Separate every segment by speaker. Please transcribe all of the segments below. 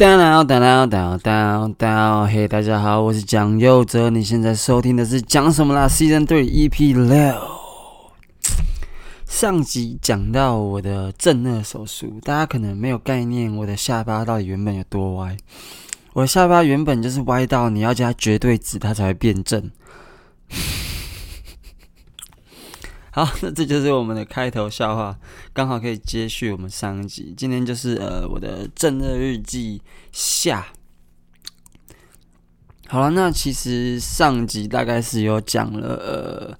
Speaker 1: down down down down down down，嘿，大家好，我是蒋佑哲，你现在收听的是讲什么啦？Season Three EP 六。上集讲到我的正颚手术，大家可能没有概念，我的下巴到底原本有多歪。我的下巴原本就是歪到你要加绝对值，它才会变正。好，那这就是我们的开头笑话，刚好可以接续我们上一集。今天就是呃我的正顎日记下。好了，那其实上集大概是有讲了呃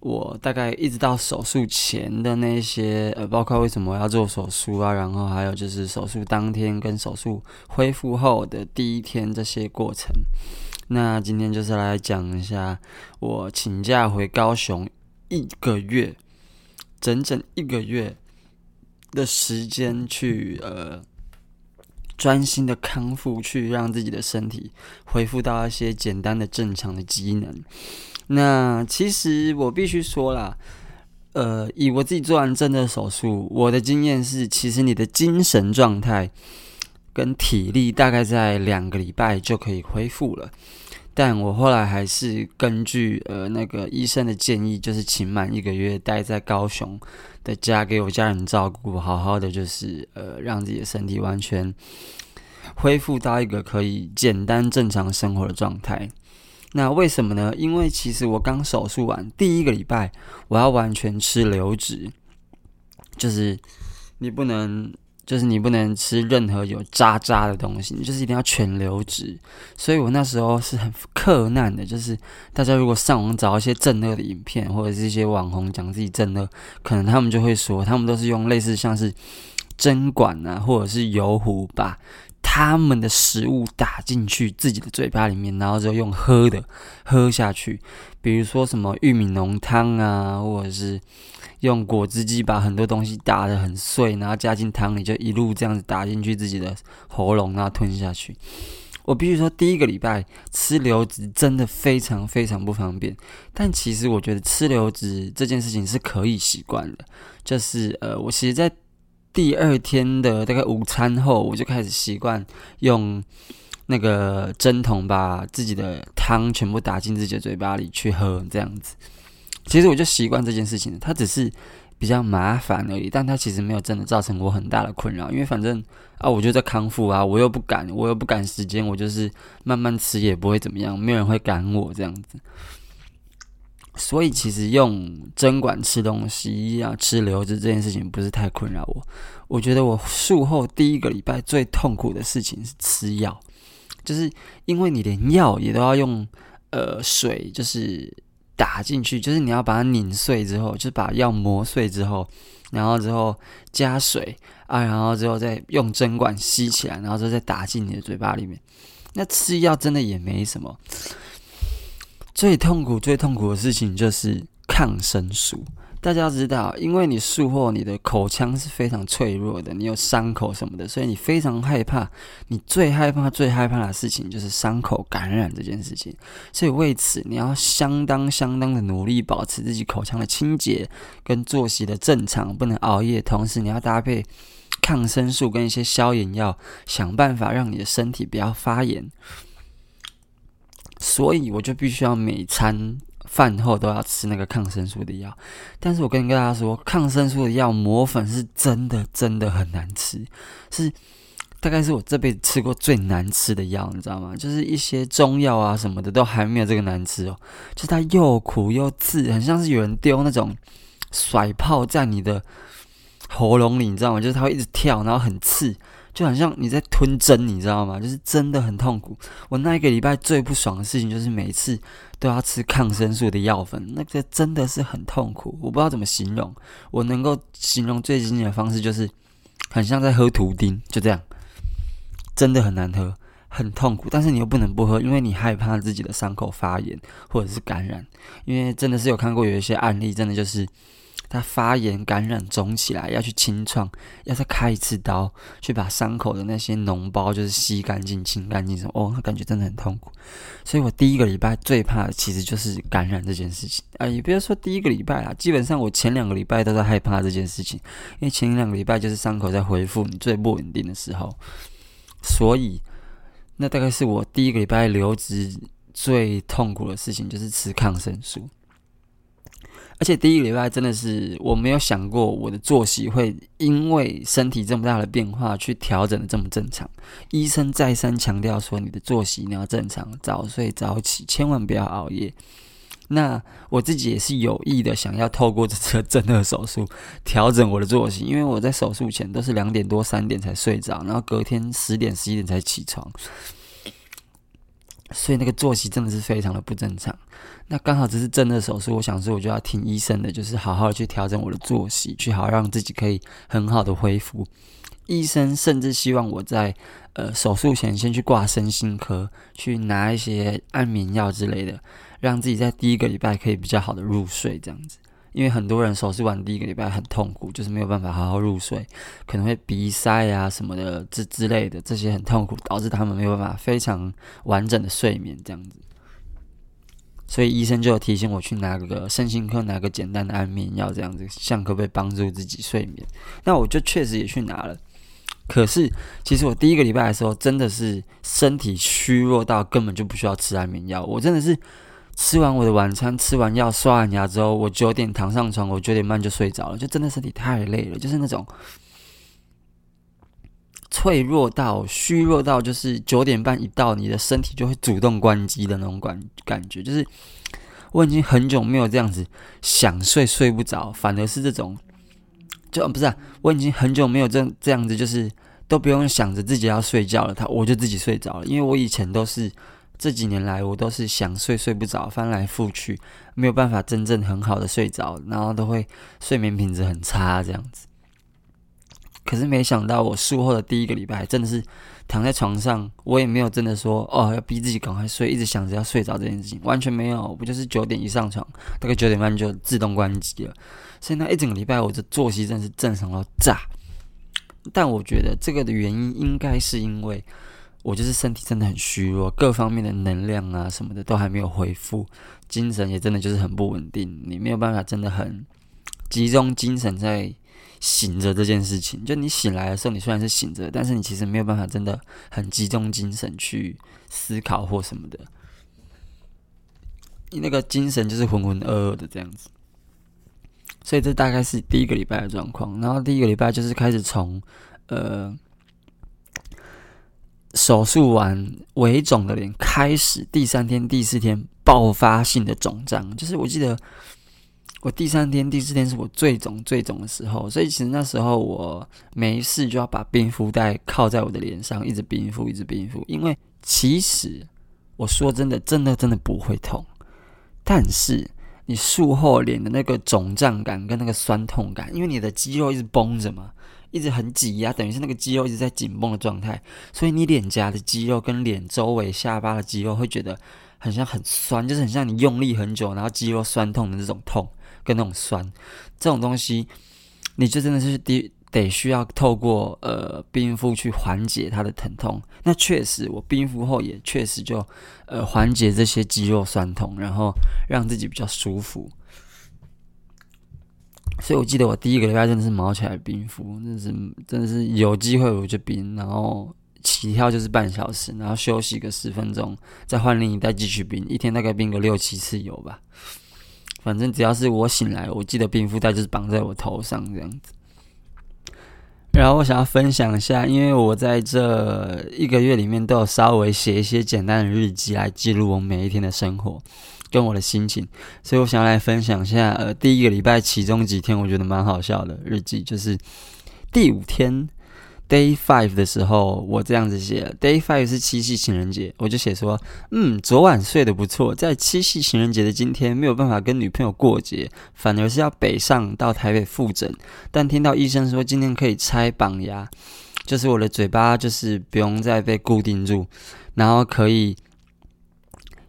Speaker 1: 我大概一直到手术前的那些呃，包括为什么我要做手术啊，然后还有就是手术当天跟手术恢复后的第一天这些过程。那今天就是来讲一下我请假回高雄。一个月，整整一个月的时间去呃专心的康复，去让自己的身体恢复到一些简单的正常的机能。那其实我必须说啦，呃，以我自己做完正的手术，我的经验是，其实你的精神状态跟体力大概在两个礼拜就可以恢复了。但我后来还是根据呃那个医生的建议，就是请满一个月待在高雄的家，给我家人照顾，好好的就是呃让自己的身体完全恢复到一个可以简单正常生活的状态。那为什么呢？因为其实我刚手术完第一个礼拜，我要完全吃流质，就是你不能。就是你不能吃任何有渣渣的东西，你就是一定要全流质。所以我那时候是很克难的。就是大家如果上网找一些正热的影片，或者是一些网红讲自己正热，可能他们就会说，他们都是用类似像是针管啊，或者是油壶吧他们的食物打进去自己的嘴巴里面，然后就用喝的喝下去。比如说什么玉米浓汤啊，或者是。用果汁机把很多东西打得很碎，然后加进汤里，就一路这样子打进去自己的喉咙，然后吞下去。我必须说，第一个礼拜吃流质真的非常非常不方便。但其实我觉得吃流质这件事情是可以习惯的。就是呃，我其实，在第二天的大概午餐后，我就开始习惯用那个针筒把自己的汤全部打进自己的嘴巴里去喝，这样子。其实我就习惯这件事情，它只是比较麻烦而已，但它其实没有真的造成我很大的困扰，因为反正啊，我就在康复啊，我又不赶，我又不赶时间，我就是慢慢吃也不会怎么样，没有人会赶我这样子。所以其实用针管吃东西啊，吃流质这件事情不是太困扰我。我觉得我术后第一个礼拜最痛苦的事情是吃药，就是因为你连药也都要用呃水，就是。打进去就是你要把它拧碎之后，就是把药磨碎之后，然后之后加水啊，然后之后再用针管吸起来，然后之后再打进你的嘴巴里面。那吃药真的也没什么，最痛苦、最痛苦的事情就是抗生素。大家要知道，因为你术后你的口腔是非常脆弱的，你有伤口什么的，所以你非常害怕。你最害怕、最害怕的事情就是伤口感染这件事情。所以为此，你要相当、相当的努力，保持自己口腔的清洁跟作息的正常，不能熬夜。同时，你要搭配抗生素跟一些消炎药，想办法让你的身体不要发炎。所以，我就必须要每餐。饭后都要吃那个抗生素的药，但是我跟大家说，抗生素的药磨粉是真的真的很难吃，是大概是我这辈子吃过最难吃的药，你知道吗？就是一些中药啊什么的都还没有这个难吃哦，就是它又苦又刺，很像是有人丢那种甩炮在你的喉咙里，你知道吗？就是它会一直跳，然后很刺。就好像你在吞针，你知道吗？就是真的很痛苦。我那一个礼拜最不爽的事情就是每次都要吃抗生素的药粉，那个真的是很痛苦。我不知道怎么形容，我能够形容最经典的方式就是很像在喝图钉，就这样，真的很难喝，很痛苦。但是你又不能不喝，因为你害怕自己的伤口发炎或者是感染。因为真的是有看过有一些案例，真的就是。它发炎、感染、肿起来，要去清创，要再开一次刀，去把伤口的那些脓包就是吸干净、清干净。什么哦，感觉真的很痛苦。所以我第一个礼拜最怕的其实就是感染这件事情啊，也不要说第一个礼拜啦，基本上我前两个礼拜都在害怕这件事情，因为前两个礼拜就是伤口在恢复你最不稳定的时候。所以那大概是我第一个礼拜留职最痛苦的事情，就是吃抗生素。而且第一个礼拜真的是我没有想过我的作息会因为身体这么大的变化去调整的这么正常。医生再三强调说，你的作息你要正常，早睡早起，千万不要熬夜。那我自己也是有意的想要透过这次正颌手术调整我的作息，因为我在手术前都是两点多三点才睡着，然后隔天十点十一点才起床。所以那个作息真的是非常的不正常。那刚好这是正的手术，我想说我就要听医生的，就是好好的去调整我的作息，去好让自己可以很好的恢复。医生甚至希望我在呃手术前先去挂身心科，去拿一些安眠药之类的，让自己在第一个礼拜可以比较好的入睡这样子。因为很多人手术完第一个礼拜很痛苦，就是没有办法好好入睡，可能会鼻塞啊什么的之之类的，这些很痛苦，导致他们没有办法非常完整的睡眠这样子。所以医生就提醒我去拿个身心科，拿个简单的安眠药这样子，像可不可以帮助自己睡眠？那我就确实也去拿了。可是其实我第一个礼拜的时候，真的是身体虚弱到根本就不需要吃安眠药，我真的是。吃完我的晚餐，吃完药，刷完牙之后，我九点躺上床，我九点半就睡着了，就真的身体太累了，就是那种脆弱到虚弱到，就是九点半一到，你的身体就会主动关机的那种感感觉，就是我已经很久没有这样子想睡睡不着，反而是这种，就不是啊，我已经很久没有这这样子，就是都不用想着自己要睡觉了，他我就自己睡着了，因为我以前都是。这几年来，我都是想睡睡不着，翻来覆去，没有办法真正很好的睡着，然后都会睡眠品质很差这样子。可是没想到，我术后的第一个礼拜，真的是躺在床上，我也没有真的说哦要逼自己赶快睡，一直想着要睡着这件事情，完全没有。不就是九点一上床，大概九点半就自动关机了。所以那一整个礼拜，我的作息真的是正常到炸。但我觉得这个的原因，应该是因为。我就是身体真的很虚弱，各方面的能量啊什么的都还没有恢复，精神也真的就是很不稳定，你没有办法真的很集中精神在醒着这件事情。就你醒来的时候，你虽然是醒着，但是你其实没有办法真的很集中精神去思考或什么的，你那个精神就是浑浑噩噩的这样子。所以这大概是第一个礼拜的状况，然后第一个礼拜就是开始从呃。手术完微肿的脸开始，第三天、第四天爆发性的肿胀，就是我记得我第三天、第四天是我最肿、最肿的时候，所以其实那时候我没事就要把冰敷袋靠在我的脸上，一直冰敷，一直冰敷。因为其实我说真的，真的真的不会痛，但是你术后脸的那个肿胀感跟那个酸痛感，因为你的肌肉一直绷着嘛。一直很挤压，等于是那个肌肉一直在紧绷的状态，所以你脸颊的肌肉跟脸周围下巴的肌肉会觉得很像很酸，就是很像你用力很久，然后肌肉酸痛的那种痛跟那种酸，这种东西你就真的是得得需要透过呃冰敷去缓解它的疼痛。那确实，我冰敷后也确实就呃缓解这些肌肉酸痛，然后让自己比较舒服。所以，我记得我第一个礼拜真的是毛起来冰敷，真是真的是有机会我就冰，然后起跳就是半小时，然后休息个十分钟，再换另一袋继续冰，一天大概冰个六七次有吧。反正只要是我醒来，我记得冰敷袋就是绑在我头上这样子。然后我想要分享一下，因为我在这一个月里面都有稍微写一些简单的日记来记录我每一天的生活。跟我的心情，所以我想要来分享一下，呃，第一个礼拜其中几天我觉得蛮好笑的日记，就是第五天 Day Five 的时候，我这样子写，Day Five 是七夕情人节，我就写说，嗯，昨晚睡得不错，在七夕情人节的今天没有办法跟女朋友过节，反而是要北上到台北复诊，但听到医生说今天可以拆绑牙，就是我的嘴巴就是不用再被固定住，然后可以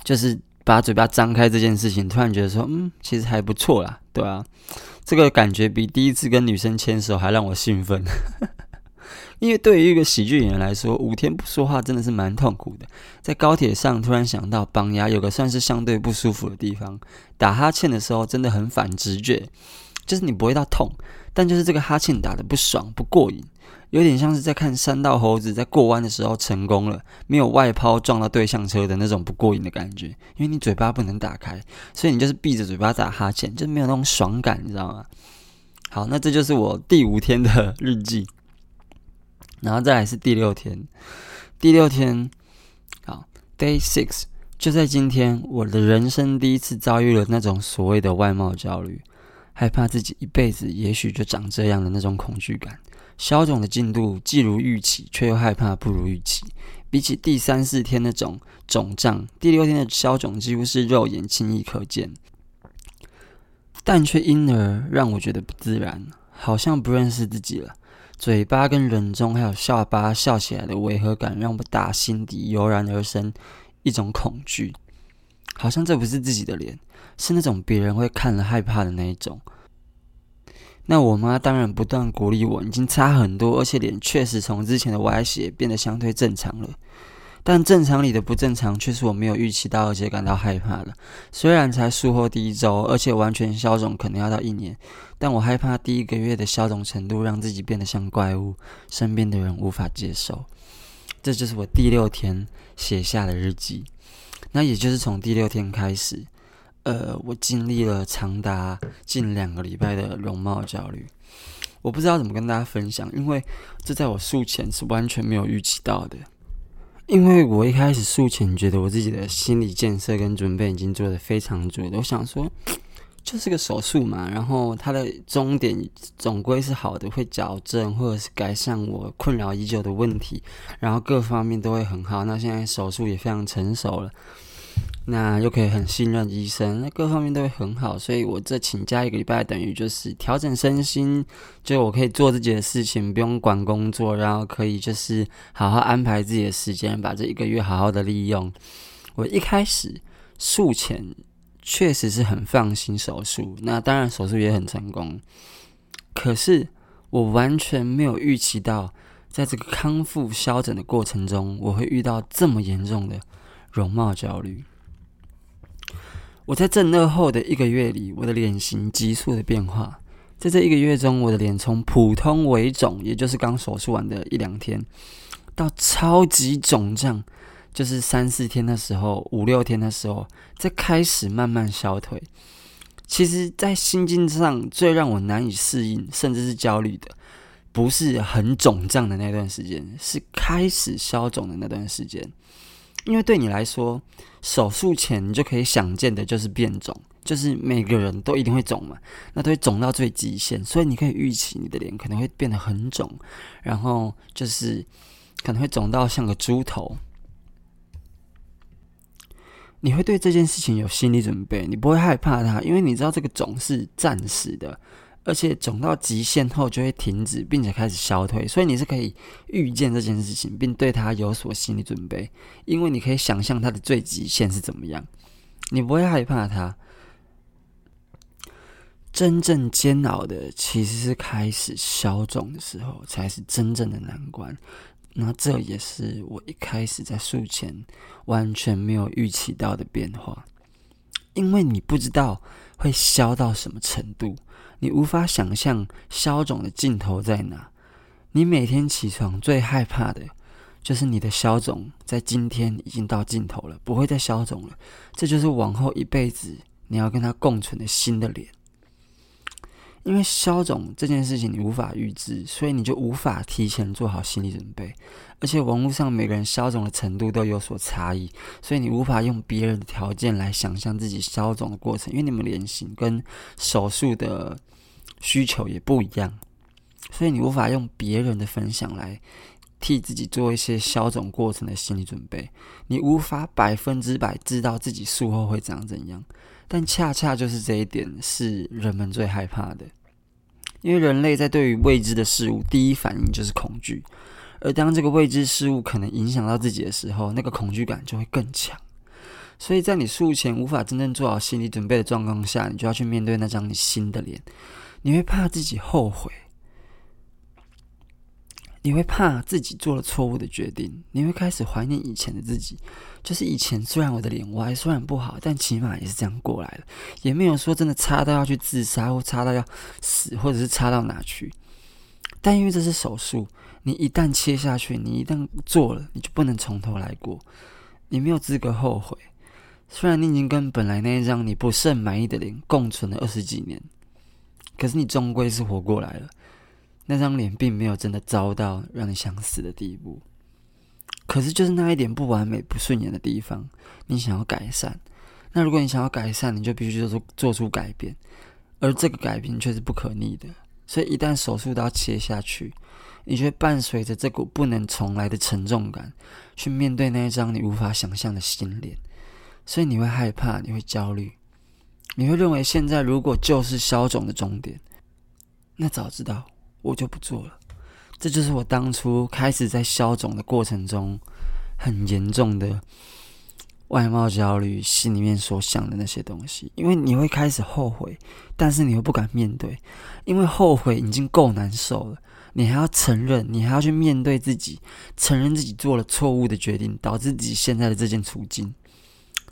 Speaker 1: 就是。把嘴巴张开这件事情，突然觉得说，嗯，其实还不错啦，对啊，这个感觉比第一次跟女生牵手还让我兴奋，因为对于一个喜剧演员来说，五天不说话真的是蛮痛苦的。在高铁上突然想到绑牙有个算是相对不舒服的地方，打哈欠的时候真的很反直觉，就是你不会到痛，但就是这个哈欠打得不爽不过瘾，有点像是在看山道猴子在过弯的时候成功了，没有外抛撞到对向车的那种不过瘾的感觉。因为你嘴巴不能打开，所以你就是闭着嘴巴打哈欠，就没有那种爽感，你知道吗？好，那这就是我第五天的日记，然后再来是第六天，第六天，好，Day Six，就在今天，我的人生第一次遭遇了那种所谓的外貌焦虑。害怕自己一辈子也许就长这样的那种恐惧感，消肿的进度既如预期，却又害怕不如预期。比起第三四天那种肿胀，第六天的消肿几乎是肉眼轻易可见，但却因而让我觉得不自然，好像不认识自己了。嘴巴跟人中还有下巴笑起来的违和感，让我打心底油然而生一种恐惧。好像这不是自己的脸，是那种别人会看了害怕的那一种。那我妈当然不断鼓励我，已经差很多，而且脸确实从之前的歪斜变得相对正常了。但正常里的不正常，却是我没有预期到，而且感到害怕的。虽然才术后第一周，而且完全消肿可能要到一年，但我害怕第一个月的消肿程度让自己变得像怪物，身边的人无法接受。这就是我第六天写下的日记。那也就是从第六天开始，呃，我经历了长达近两个礼拜的容貌焦虑。我不知道怎么跟大家分享，因为这在我术前是完全没有预期到的。因为我一开始术前觉得我自己的心理建设跟准备已经做得非常足，我想说就是个手术嘛，然后它的终点总归是好的，会矫正或者是改善我困扰已久的问题，然后各方面都会很好。那现在手术也非常成熟了。那又可以很信任医生，那各方面都会很好，所以我这请假一个礼拜，等于就是调整身心，就我可以做自己的事情，不用管工作，然后可以就是好好安排自己的时间，把这一个月好好的利用。我一开始术前确实是很放心手术，那当然手术也很成功，可是我完全没有预期到，在这个康复消肿的过程中，我会遇到这么严重的容貌焦虑。我在正颌后的一个月里，我的脸型急速的变化。在这一个月中，我的脸从普通微肿，也就是刚手术完的一两天，到超级肿胀，就是三四天的时候，五六天的时候，再开始慢慢消退。其实，在心境上最让我难以适应，甚至是焦虑的，不是很肿胀的那段时间，是开始消肿的那段时间。因为对你来说，手术前你就可以想见的就是变肿，就是每个人都一定会肿嘛，那都会肿到最极限，所以你可以预期你的脸可能会变得很肿，然后就是可能会肿到像个猪头。你会对这件事情有心理准备，你不会害怕它，因为你知道这个肿是暂时的。而且肿到极限后就会停止，并且开始消退，所以你是可以预见这件事情，并对它有所心理准备，因为你可以想象它的最极限是怎么样，你不会害怕它。真正煎熬的其实是开始消肿的时候，才是真正的难关。那这也是我一开始在术前完全没有预期到的变化，因为你不知道会消到什么程度。你无法想象消肿的尽头在哪。你每天起床最害怕的，就是你的消肿在今天已经到尽头了，不会再消肿了。这就是往后一辈子你要跟他共存的新的脸。因为消肿这件事情你无法预知，所以你就无法提前做好心理准备。而且网络上每个人消肿的程度都有所差异，所以你无法用别人的条件来想象自己消肿的过程。因为你们脸型跟手术的需求也不一样，所以你无法用别人的分享来替自己做一些消肿过程的心理准备。你无法百分之百知道自己术后会长怎样。但恰恰就是这一点是人们最害怕的，因为人类在对于未知的事物，第一反应就是恐惧，而当这个未知事物可能影响到自己的时候，那个恐惧感就会更强。所以在你术前无法真正做好心理准备的状况下，你就要去面对那张你新的脸，你会怕自己后悔。你会怕自己做了错误的决定，你会开始怀念以前的自己。就是以前虽然我的脸歪，虽然不好，但起码也是这样过来的，也没有说真的差到要去自杀，或差到要死，或者是差到哪去。但因为这是手术，你一旦切下去，你一旦做了，你就不能从头来过，你没有资格后悔。虽然你已经跟本来那一张你不甚满意的脸共存了二十几年，可是你终归是活过来了。那张脸并没有真的糟到让你想死的地步，可是就是那一点不完美、不顺眼的地方，你想要改善。那如果你想要改善，你就必须做出做出改变，而这个改变却是不可逆的。所以一旦手术刀切下去，你就会伴随着这股不能重来的沉重感，去面对那一张你无法想象的新脸。所以你会害怕，你会焦虑，你会认为现在如果就是消肿的终点，那早知道。我就不做了，这就是我当初开始在消肿的过程中很严重的外貌焦虑，心里面所想的那些东西。因为你会开始后悔，但是你又不敢面对，因为后悔已经够难受了，你还要承认，你还要去面对自己，承认自己做了错误的决定，导致自己现在的这件处境，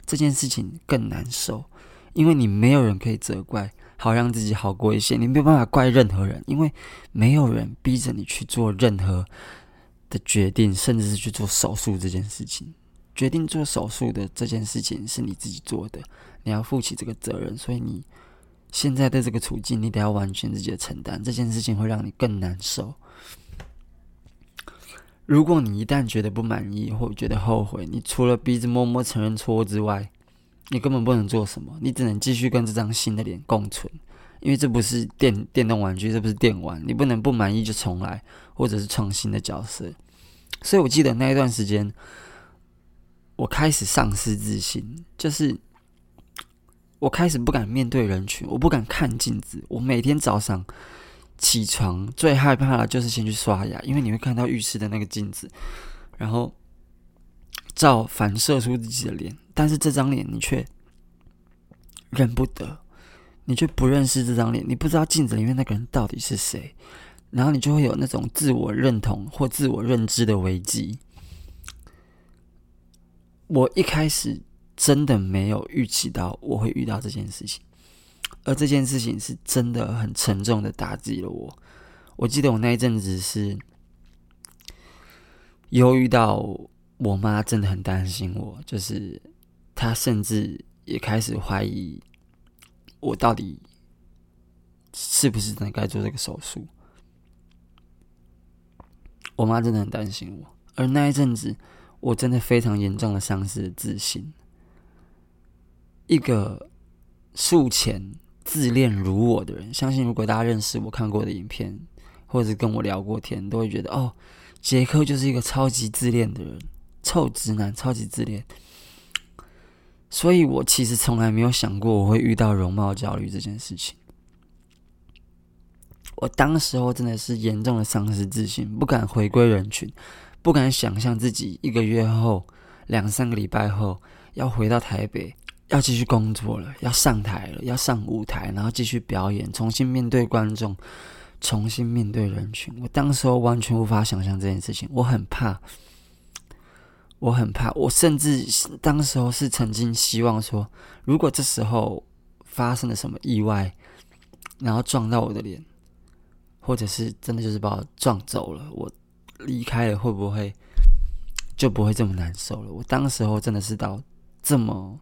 Speaker 1: 这件事情更难受，因为你没有人可以责怪。好让自己好过一些，你没有办法怪任何人，因为没有人逼着你去做任何的决定，甚至是去做手术这件事情。决定做手术的这件事情是你自己做的，你要负起这个责任。所以你现在的这个处境，你得要完全自己的承担。这件事情会让你更难受。如果你一旦觉得不满意或觉得后悔，你除了鼻子默默承认错误之外，你根本不能做什么，你只能继续跟这张新的脸共存，因为这不是电电动玩具，这不是电玩，你不能不满意就重来，或者是创新的角色。所以我记得那一段时间，我开始丧失自信，就是我开始不敢面对人群，我不敢看镜子。我每天早上起床最害怕的就是先去刷牙，因为你会看到浴室的那个镜子，然后照反射出自己的脸。但是这张脸你却认不得，你却不认识这张脸，你不知道镜子里面那个人到底是谁，然后你就会有那种自我认同或自我认知的危机。我一开始真的没有预期到我会遇到这件事情，而这件事情是真的很沉重的打击了我。我记得我那一阵子是忧郁到我妈真的很担心我，就是。他甚至也开始怀疑我到底是不是真的该做这个手术。我妈真的很担心我，而那一阵子，我真的非常严重的丧失了自信。一个术前自恋如我的人，相信如果大家认识我看过的影片，或者跟我聊过天，都会觉得哦，杰克就是一个超级自恋的人，臭直男，超级自恋。所以我其实从来没有想过我会遇到容貌焦虑这件事情。我当时候真的是严重的丧失自信，不敢回归人群，不敢想象自己一个月后、两三个礼拜后要回到台北，要继续工作了，要上台了，要上舞台，然后继续表演，重新面对观众，重新面对人群。我当时候完全无法想象这件事情，我很怕。我很怕，我甚至当时候是曾经希望说，如果这时候发生了什么意外，然后撞到我的脸，或者是真的就是把我撞走了，我离开了会不会就不会这么难受了？我当时候真的是到这么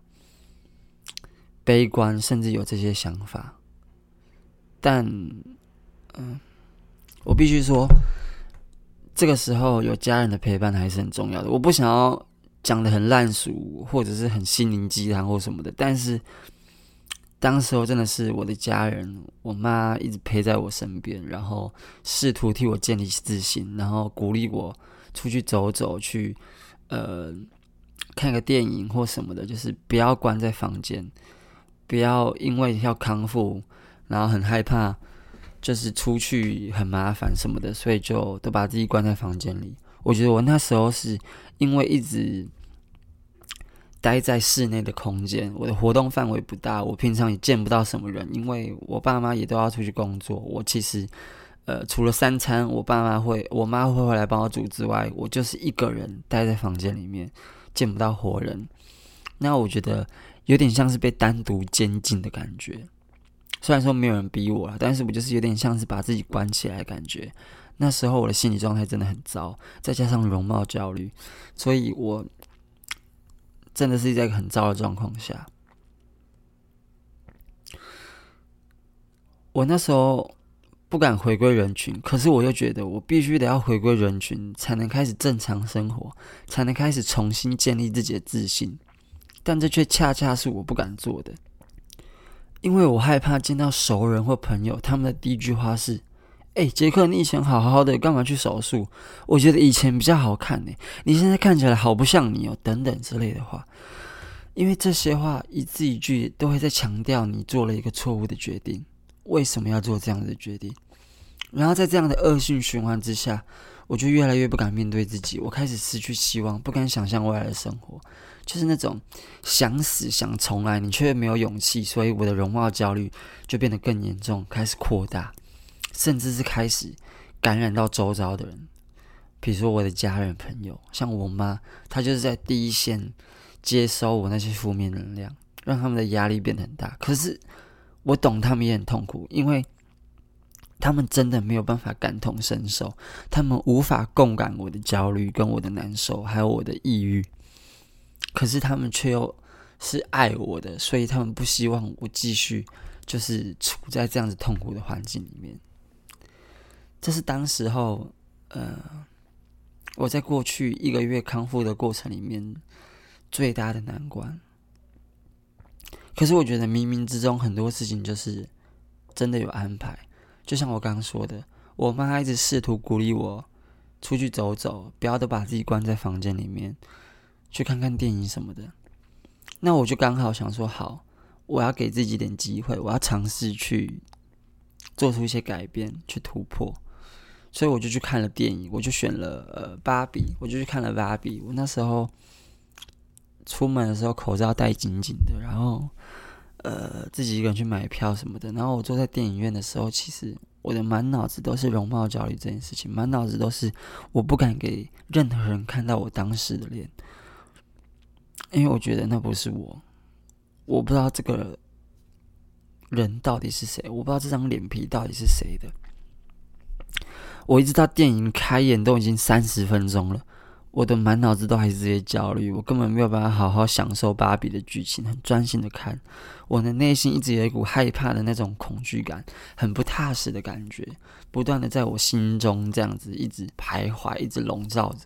Speaker 1: 悲观，甚至有这些想法。但，嗯，我必须说。这个时候有家人的陪伴还是很重要的。我不想要讲得很烂俗，或者是很心灵鸡汤或什么的。但是当时候真的是我的家人，我妈一直陪在我身边，然后试图替我建立自信，然后鼓励我出去走走，去呃看个电影或什么的，就是不要关在房间，不要因为要康复，然后很害怕。就是出去很麻烦什么的，所以就都把自己关在房间里。我觉得我那时候是因为一直待在室内的空间，我的活动范围不大，我平常也见不到什么人，因为我爸妈也都要出去工作。我其实呃，除了三餐我爸妈会，我妈会回来帮我煮之外，我就是一个人待在房间里面，见不到活人。那我觉得有点像是被单独监禁的感觉。虽然说没有人逼我了，但是我就是有点像是把自己关起来的感觉。那时候我的心理状态真的很糟，再加上容貌焦虑，所以我真的是在一个很糟的状况下。我那时候不敢回归人群，可是我又觉得我必须得要回归人群，才能开始正常生活，才能开始重新建立自己的自信。但这却恰恰是我不敢做的，因为我害怕见到熟人或朋友，他们的第一句话是：“哎，杰克，你以前好好的，干嘛去手术？我觉得以前比较好看呢，你现在看起来好不像你哦。”等等之类的话，因为这些话一字一句都会在强调你做了一个错误的决定。为什么要做这样的决定？然后在这样的恶性循环之下，我就越来越不敢面对自己。我开始失去希望，不敢想象未来的生活，就是那种想死想重来，你却没有勇气。所以我的容貌焦虑就变得更严重，开始扩大，甚至是开始感染到周遭的人，比如说我的家人朋友，像我妈，她就是在第一线接收我那些负面能量，让他们的压力变得很大。可是。我懂他们也很痛苦，因为他们真的没有办法感同身受，他们无法共感我的焦虑、跟我的难受，还有我的抑郁。可是他们却又是爱我的，所以他们不希望我继续就是处在这样子痛苦的环境里面。这是当时候，呃，我在过去一个月康复的过程里面最大的难关。可是我觉得冥冥之中很多事情就是真的有安排，就像我刚刚说的，我妈一直试图鼓励我出去走走，不要都把自己关在房间里面，去看看电影什么的。那我就刚好想说，好，我要给自己点机会，我要尝试去做出一些改变，去突破。所以我就去看了电影，我就选了呃芭比，我就去看了芭比。我那时候。出门的时候口罩戴紧紧的，然后呃自己一个人去买票什么的。然后我坐在电影院的时候，其实我的满脑子都是容貌焦虑这件事情，满脑子都是我不敢给任何人看到我当时的脸，因为我觉得那不是我，我不知道这个人到底是谁，我不知道这张脸皮到底是谁的。我一直到电影开演都已经三十分钟了。我的满脑子都还是这些焦虑，我根本没有办法好好享受芭比的剧情，很专心的看。我的内心一直有一股害怕的那种恐惧感，很不踏实的感觉，不断的在我心中这样子一直徘徊，一直笼罩着。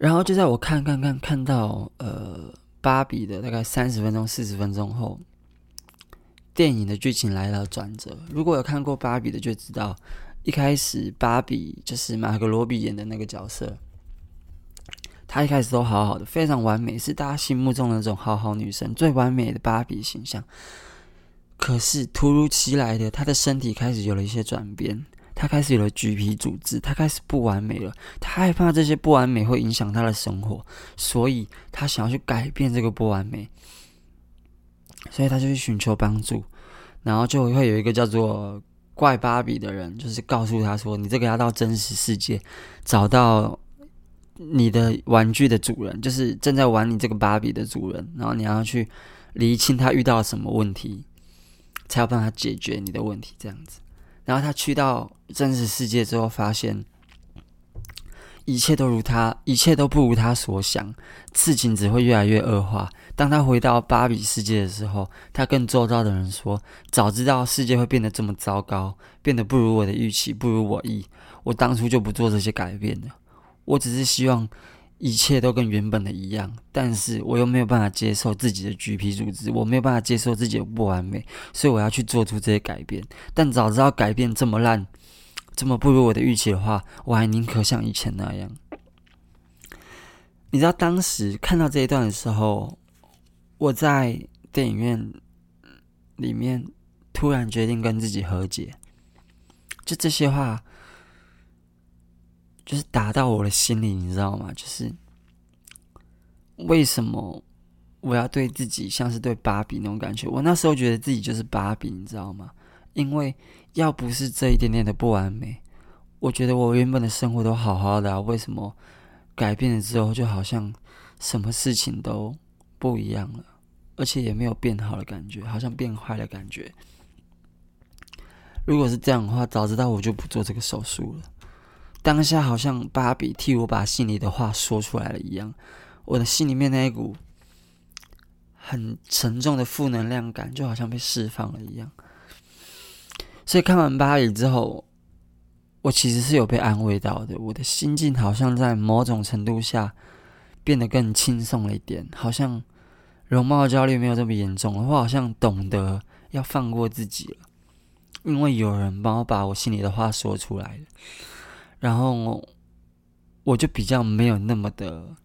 Speaker 1: 然后就在我看看看看到呃芭比的大概三十分钟、四十分钟后，电影的剧情来了转折。如果有看过芭比的，就知道。一开始，芭比就是马格罗比演的那个角色，她一开始都好好的，非常完美，是大家心目中的那种好好女生，最完美的芭比形象。可是突如其来的，她的身体开始有了一些转变，他开始有了橘皮组织，他开始不完美了。他害怕这些不完美会影响他的生活，所以他想要去改变这个不完美，所以他就去寻求帮助，然后就会有一个叫做。怪芭比的人就是告诉他说：“你这个要到真实世界找到你的玩具的主人，就是正在玩你这个芭比的主人，然后你要去厘清他遇到了什么问题，才要帮他解决你的问题。这样子，然后他去到真实世界之后，发现一切都如他，一切都不如他所想，事情只会越来越恶化。”当他回到芭比世界的时候，他跟周遭的人说：“早知道世界会变得这么糟糕，变得不如我的预期，不如我意，我当初就不做这些改变了。我只是希望一切都跟原本的一样，但是我又没有办法接受自己的橘皮组织，我没有办法接受自己的不完美，所以我要去做出这些改变。但早知道改变这么烂，这么不如我的预期的话，我还宁可像以前那样。你知道当时看到这一段的时候。”我在电影院里面突然决定跟自己和解，就这些话，就是打到我的心里，你知道吗？就是为什么我要对自己像是对芭比那种感觉？我那时候觉得自己就是芭比，你知道吗？因为要不是这一点点的不完美，我觉得我原本的生活都好好的啊，为什么改变了之后，就好像什么事情都不一样了？而且也没有变好的感觉，好像变坏的感觉。如果是这样的话，早知道我就不做这个手术了。当下好像芭比替我把心里的话说出来了一样，我的心里面那一股很沉重的负能量感就好像被释放了一样。所以看完芭比之后，我其实是有被安慰到的，我的心境好像在某种程度下变得更轻松了一点，好像容貌焦虑没有这么严重了，我好像懂得要放过自己了，因为有人帮我把我心里的话说出来了，然后我就比较没有那么的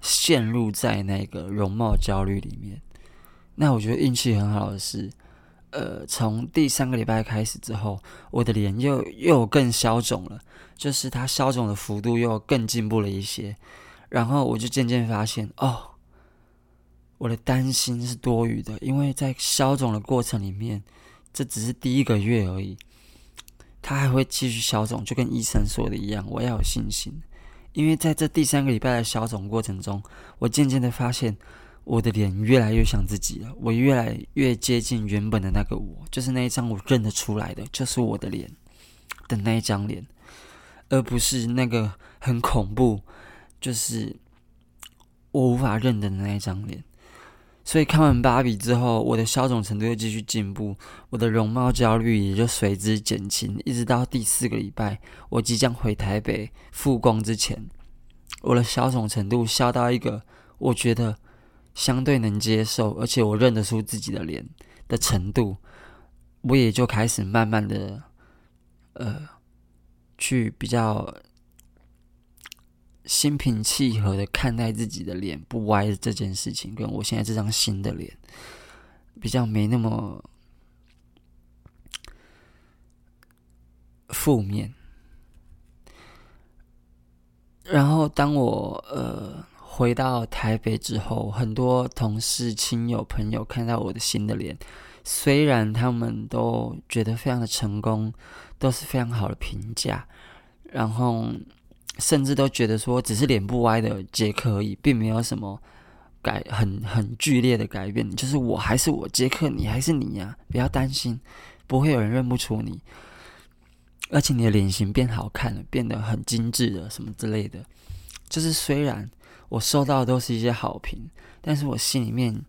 Speaker 1: 陷入在那个容貌焦虑里面。那我觉得运气很好的是。呃，从第三个礼拜开始之后，我的脸又又更消肿了，就是它消肿的幅度又更进步了一些。然后我就渐渐发现，哦，我的担心是多余的，因为在消肿的过程里面，这只是第一个月而已，它还会继续消肿，就跟医生说的一样，我要有信心，因为在这第三个礼拜的消肿过程中，我渐渐的发现。我的脸越来越像自己了，我越来越接近原本的那个我，就是那一张我认得出来的，就是我的脸的那一张脸，而不是那个很恐怖，就是我无法认得的那一张脸。所以看完芭比之后，我的消肿程度又继续进步，我的容貌焦虑也就随之减轻，一直到第四个礼拜，我即将回台北复工之前，我的消肿程度消到一个我觉得。相对能接受，而且我认得出自己的脸的程度，我也就开始慢慢的，呃，去比较心平气和的看待自己的脸不歪的这件事情，跟我现在这张新的脸，比较没那么负面。然后当我呃。回到台北之后，很多同事、亲友、朋友看到我的新的脸，虽然他们都觉得非常的成功，都是非常好的评价，然后甚至都觉得说只是脸部歪的杰克而已，并没有什么改很很剧烈的改变，就是我还是我杰克，你还是你呀，不要担心，不会有人认不出你，而且你的脸型变好看了，变得很精致了，什么之类的，就是虽然。我收到的都是一些好评，但是我心里面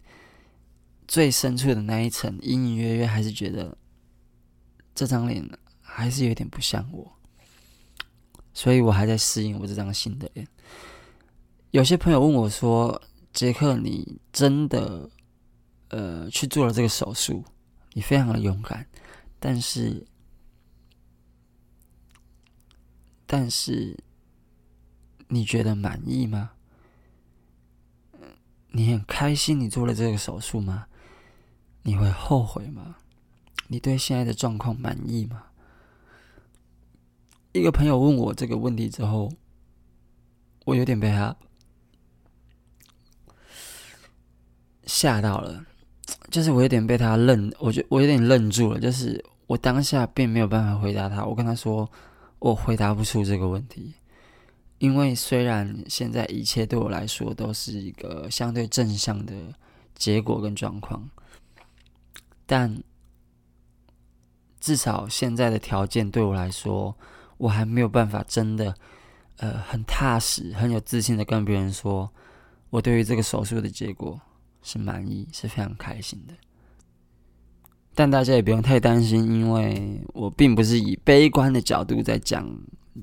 Speaker 1: 最深处的那一层隐隐约约还是觉得这张脸还是有点不像我，所以我还在适应我这张新的脸。有些朋友问我说：“杰克，你真的呃去做了这个手术？你非常的勇敢，但是但是你觉得满意吗？”你很开心你做了这个手术吗？你会后悔吗？你对现在的状况满意吗？一个朋友问我这个问题之后，我有点被他吓到了，就是我有点被他愣，我就我有点愣住了，就是我当下并没有办法回答他，我跟他说我回答不出这个问题。因为虽然现在一切对我来说都是一个相对正向的结果跟状况，但至少现在的条件对我来说，我还没有办法真的呃很踏实、很有自信的跟别人说，我对于这个手术的结果是满意，是非常开心的。但大家也不用太担心，因为我并不是以悲观的角度在讲。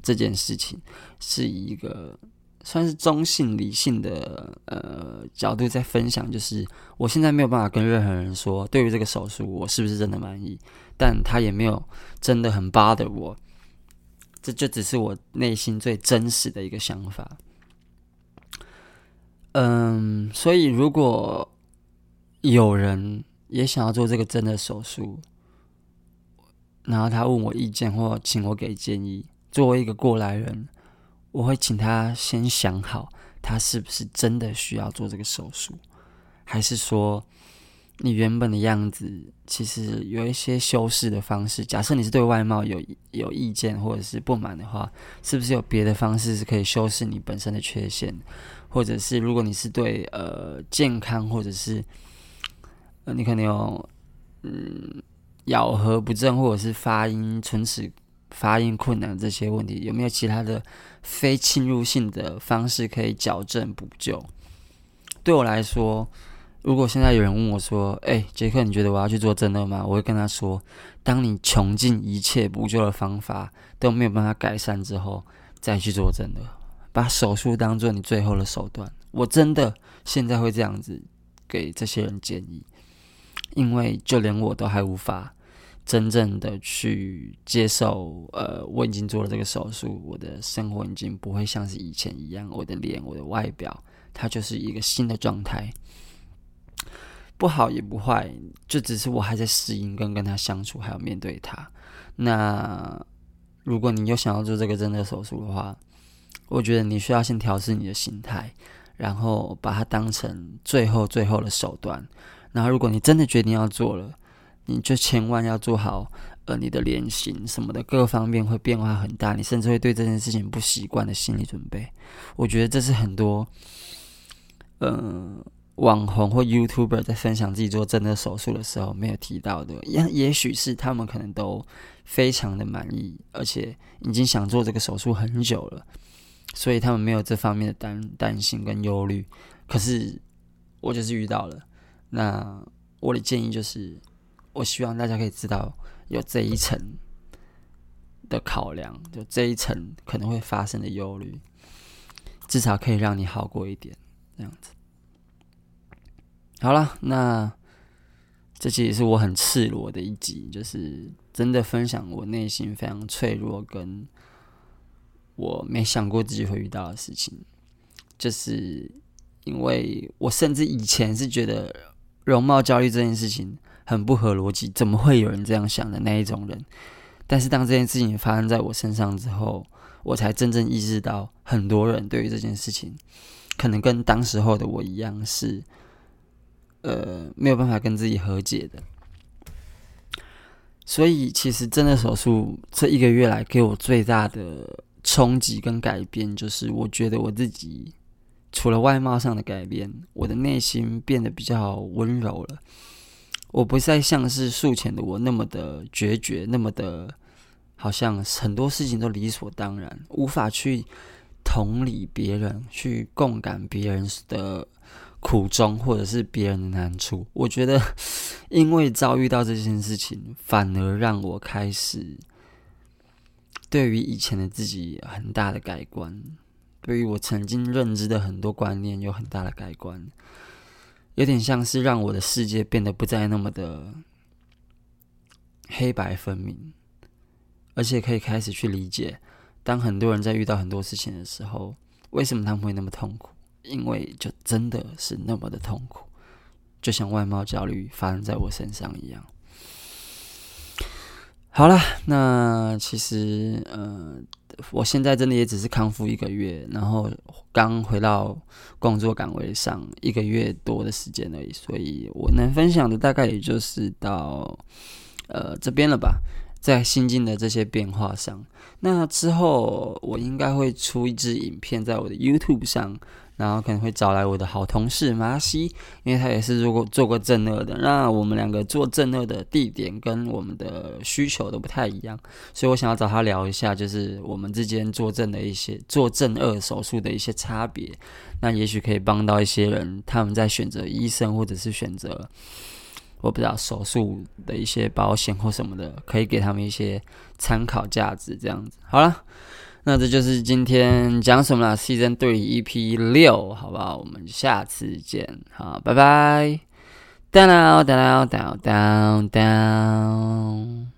Speaker 1: 这件事情是以一个算是中性理性的呃角度在分享，就是我现在没有办法跟任何人说，对于这个手术我是不是真的满意，但他也没有真的很 bother 我，这就只是我内心最真实的一个想法。嗯，所以如果有人也想要做这个真的手术，然后他问我意见或请我给建议。作为一个过来人，我会请他先想好，他是不是真的需要做这个手术，还是说你原本的样子其实有一些修饰的方式？假设你是对外貌有有意见或者是不满的话，是不是有别的方式是可以修饰你本身的缺陷？或者是如果你是对呃健康或者是呃你可能有嗯咬合不正或者是发音唇齿发音困难这些问题，有没有其他的非侵入性的方式可以矫正补救？对我来说，如果现在有人问我说：“哎，杰克，你觉得我要去做正顎吗？”我会跟他说：“当你穷尽一切补救的方法都没有办法改善之后，再去做正顎，把手术当做你最后的手段。”我真的现在会这样子给这些人建议，因为就连我都还无法真正的去接受。呃，我已经做了这个手术，我的生活已经不会像是以前一样，我的脸，我的外表。它就是一个新的状态，不好也不坏，就只是我还在适应跟跟他相处，还要面对他。那如果你又想要做这个真的手术的话，我觉得你需要先调试你的心态，然后把它当成最后最后的手段。然后如果你真的决定要做了，你就千万要做好，呃，你的脸型什么的各方面会变化很大，你甚至会对这件事情不习惯的心理准备。我觉得这是很多。嗯，网红或 YouTuber 在分享自己做正顎手术的时候没有提到的，也也许是他们可能都非常的满意，而且已经想做这个手术很久了，所以他们没有这方面的担担心跟忧虑。可是我就是遇到了，那我的建议就是，我希望大家可以知道有这一层的考量，就这一层可能会发生的忧虑，至少可以让你好过一点。这样子，好了，那这期也是我很赤裸的一集，就是真的分享我内心非常脆弱，跟我没想过自己会遇到的事情。就是因为我甚至以前是觉得容貌焦虑这件事情很不合逻辑，怎么会有人这样想的那一种人？但是当这件事情发生在我身上之后，我才真正意识到，很多人对于这件事情。可能跟当时候的我一样，是呃没有办法跟自己和解的。所以，其实真的手术这一个月来给我最大的冲击跟改变，就是我觉得我自己除了外貌上的改变，我的内心变得比较温柔了。我不再像是术前的我那么的决绝，那么的好像很多事情都理所当然，无法去。同理别人，去共感别人的苦衷，或者是别人的难处。我觉得，因为遭遇到这件事情，反而让我开始对于以前的自己很大的改观，对于我曾经认知的很多观念有很大的改观，有点像是让我的世界变得不再那么的黑白分明，而且可以开始去理解。当很多人在遇到很多事情的时候，为什么他们会那么痛苦？因为就真的是那么的痛苦，就像外貌焦虑发生在我身上一样。好了，那其实呃，我现在真的也只是康复一个月，然后刚回到工作岗位上一个月多的时间而已，所以我能分享的大概也就是到呃这边了吧。在心境的这些变化上，那之后我应该会出一支影片在我的 YouTube 上，然后可能会找来我的好同事马西，因为他也是做过做过正顎的。那我们两个做正顎的地点跟我们的需求都不太一样，所以我想要找他聊一下，就是我们之间做正的一些做正顎手术的一些差别。那也许可以帮到一些人，他们在选择医生或者是选择。我不知道手术的一些保险或什么的，可以给他们一些参考价值。这样子，好了，那这就是今天讲什么了？Season Three EP 六，好不好？我们下次见，好，拜拜。Down down down down down。